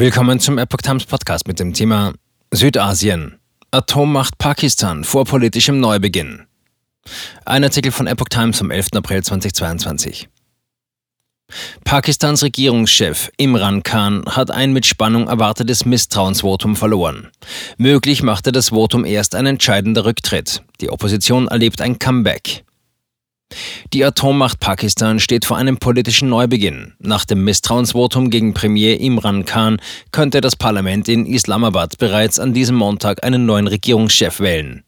Willkommen zum Epoch Times Podcast mit dem Thema Südasien. Atommacht Pakistan vor politischem Neubeginn. Ein Artikel von Epoch Times vom 11. April 2022. Pakistans Regierungschef Imran Khan hat ein mit Spannung erwartetes Misstrauensvotum verloren. Möglich machte das Votum erst ein entscheidender Rücktritt. Die Opposition erlebt ein Comeback. Die Atommacht Pakistan steht vor einem politischen Neubeginn. Nach dem Misstrauensvotum gegen Premier Imran Khan könnte das Parlament in Islamabad bereits an diesem Montag einen neuen Regierungschef wählen.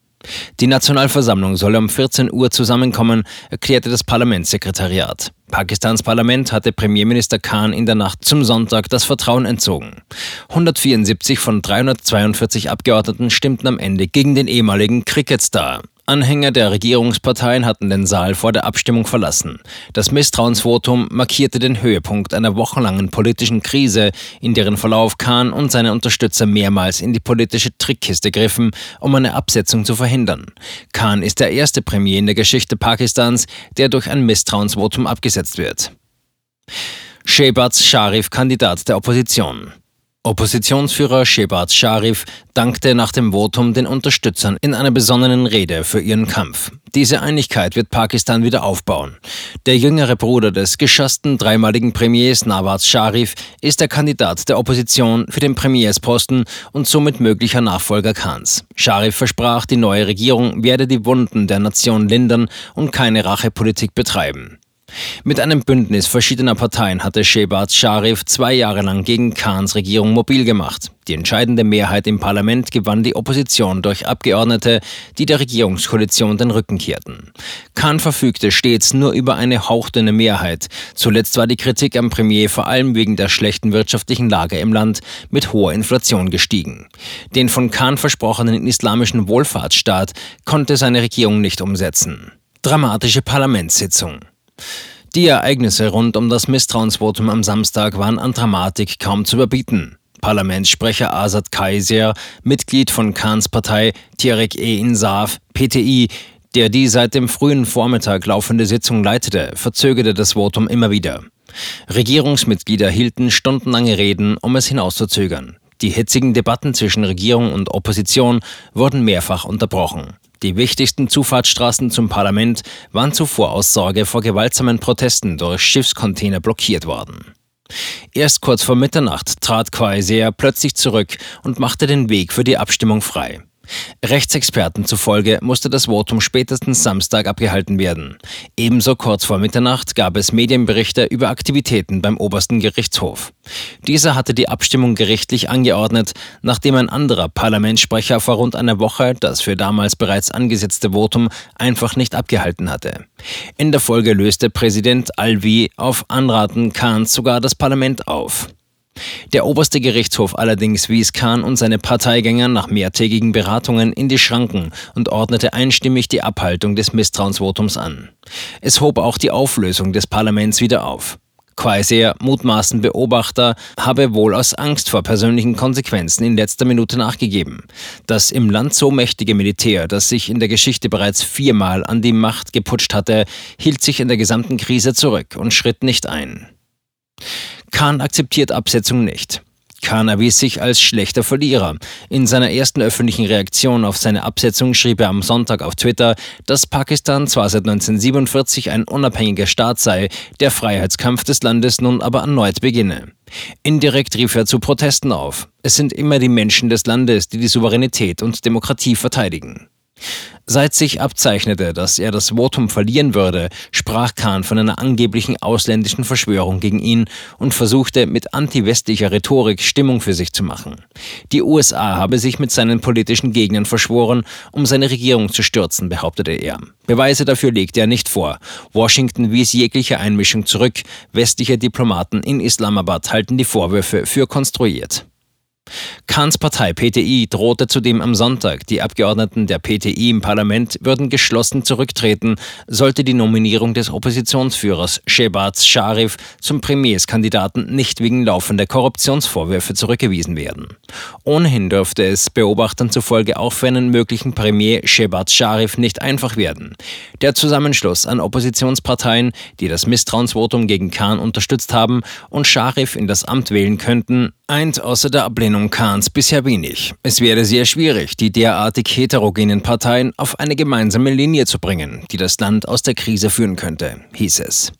Die Nationalversammlung soll um 14 Uhr zusammenkommen, erklärte das Parlamentssekretariat. Pakistans Parlament hatte Premierminister Khan in der Nacht zum Sonntag das Vertrauen entzogen. 174 von 342 Abgeordneten stimmten am Ende gegen den ehemaligen Cricketstar. Anhänger der Regierungsparteien hatten den Saal vor der Abstimmung verlassen. Das Misstrauensvotum markierte den Höhepunkt einer wochenlangen politischen Krise, in deren Verlauf Khan und seine Unterstützer mehrmals in die politische Trickkiste griffen, um eine Absetzung zu verhindern. Khan ist der erste Premier in der Geschichte Pakistans, der durch ein Misstrauensvotum abgesetzt wird. Shehbaz Sharif, Kandidat der Opposition. Oppositionsführer Shehbaz Sharif dankte nach dem Votum den Unterstützern in einer besonnenen Rede für ihren Kampf. Diese Einigkeit wird Pakistan wieder aufbauen. Der jüngere Bruder des geschassten dreimaligen Premiers Nawaz Sharif ist der Kandidat der Opposition für den Premiersposten und somit möglicher Nachfolger Khans. Sharif versprach, die neue Regierung werde die Wunden der Nation lindern und keine Rachepolitik betreiben. Mit einem Bündnis verschiedener Parteien hatte Shehbaz Sharif zwei Jahre lang gegen Khans Regierung mobil gemacht. Die entscheidende Mehrheit im Parlament gewann die Opposition durch Abgeordnete, die der Regierungskoalition den Rücken kehrten. Khan verfügte stets nur über eine hauchdünne Mehrheit. Zuletzt war die Kritik am Premier vor allem wegen der schlechten wirtschaftlichen Lage im Land mit hoher Inflation gestiegen. Den von Khan versprochenen islamischen Wohlfahrtsstaat konnte seine Regierung nicht umsetzen. Dramatische Parlamentssitzung. Die Ereignisse rund um das Misstrauensvotum am Samstag waren an Dramatik kaum zu überbieten. Parlamentssprecher Azad Kaiser, Mitglied von Khans Partei Tehrik-e-Insaf, PTI, der die seit dem frühen Vormittag laufende Sitzung leitete, verzögerte das Votum immer wieder. Regierungsmitglieder hielten stundenlange Reden, um es hinauszuzögern. Die hitzigen Debatten zwischen Regierung und Opposition wurden mehrfach unterbrochen. Die wichtigsten Zufahrtsstraßen zum Parlament waren zuvor aus Sorge vor gewaltsamen Protesten durch Schiffscontainer blockiert worden. Erst kurz vor Mitternacht trat Quaisea plötzlich zurück und machte den Weg für die Abstimmung frei. Rechtsexperten zufolge musste das Votum spätestens Samstag abgehalten werden. Ebenso kurz vor Mitternacht gab es Medienberichte über Aktivitäten beim obersten Gerichtshof. Dieser hatte die Abstimmung gerichtlich angeordnet, nachdem ein anderer Parlamentssprecher vor rund einer Woche das für damals bereits angesetzte Votum einfach nicht abgehalten hatte. In der Folge löste Präsident Alvi auf Anraten Kahns sogar das Parlament auf. Der oberste Gerichtshof allerdings wies Kahn und seine Parteigänger nach mehrtägigen Beratungen in die Schranken und ordnete einstimmig die Abhaltung des Misstrauensvotums an. Es hob auch die Auflösung des Parlaments wieder auf. Quaiser, mutmaßen Beobachter, habe wohl aus Angst vor persönlichen Konsequenzen in letzter Minute nachgegeben. Das im Land so mächtige Militär, das sich in der Geschichte bereits viermal an die Macht geputscht hatte, hielt sich in der gesamten Krise zurück und schritt nicht ein. Khan akzeptiert Absetzung nicht. Khan erwies sich als schlechter Verlierer. In seiner ersten öffentlichen Reaktion auf seine Absetzung schrieb er am Sonntag auf Twitter, dass Pakistan zwar seit 1947 ein unabhängiger Staat sei, der Freiheitskampf des Landes nun aber erneut beginne. Indirekt rief er zu Protesten auf. Es sind immer die Menschen des Landes, die die Souveränität und Demokratie verteidigen. Seit sich abzeichnete, dass er das Votum verlieren würde, sprach Kahn von einer angeblichen ausländischen Verschwörung gegen ihn und versuchte mit anti-westlicher Rhetorik Stimmung für sich zu machen. Die USA habe sich mit seinen politischen Gegnern verschworen, um seine Regierung zu stürzen, behauptete er. Beweise dafür legte er nicht vor. Washington wies jegliche Einmischung zurück. Westliche Diplomaten in Islamabad halten die Vorwürfe für konstruiert. Kahns Partei PTI drohte zudem am Sonntag, die Abgeordneten der PTI im Parlament würden geschlossen zurücktreten, sollte die Nominierung des Oppositionsführers Shehbaz Sharif zum Premierskandidaten nicht wegen laufender Korruptionsvorwürfe zurückgewiesen werden. Ohnehin dürfte es Beobachtern zufolge auch für einen möglichen Premier Shehbaz Sharif nicht einfach werden. Der Zusammenschluss an Oppositionsparteien, die das Misstrauensvotum gegen Kahn unterstützt haben und Sharif in das Amt wählen könnten, eint außer der Ablehnung Kahns bisher wenig. Es wäre sehr schwierig, die derartig heterogenen Parteien auf eine gemeinsame Linie zu bringen, die das Land aus der Krise führen könnte, hieß es.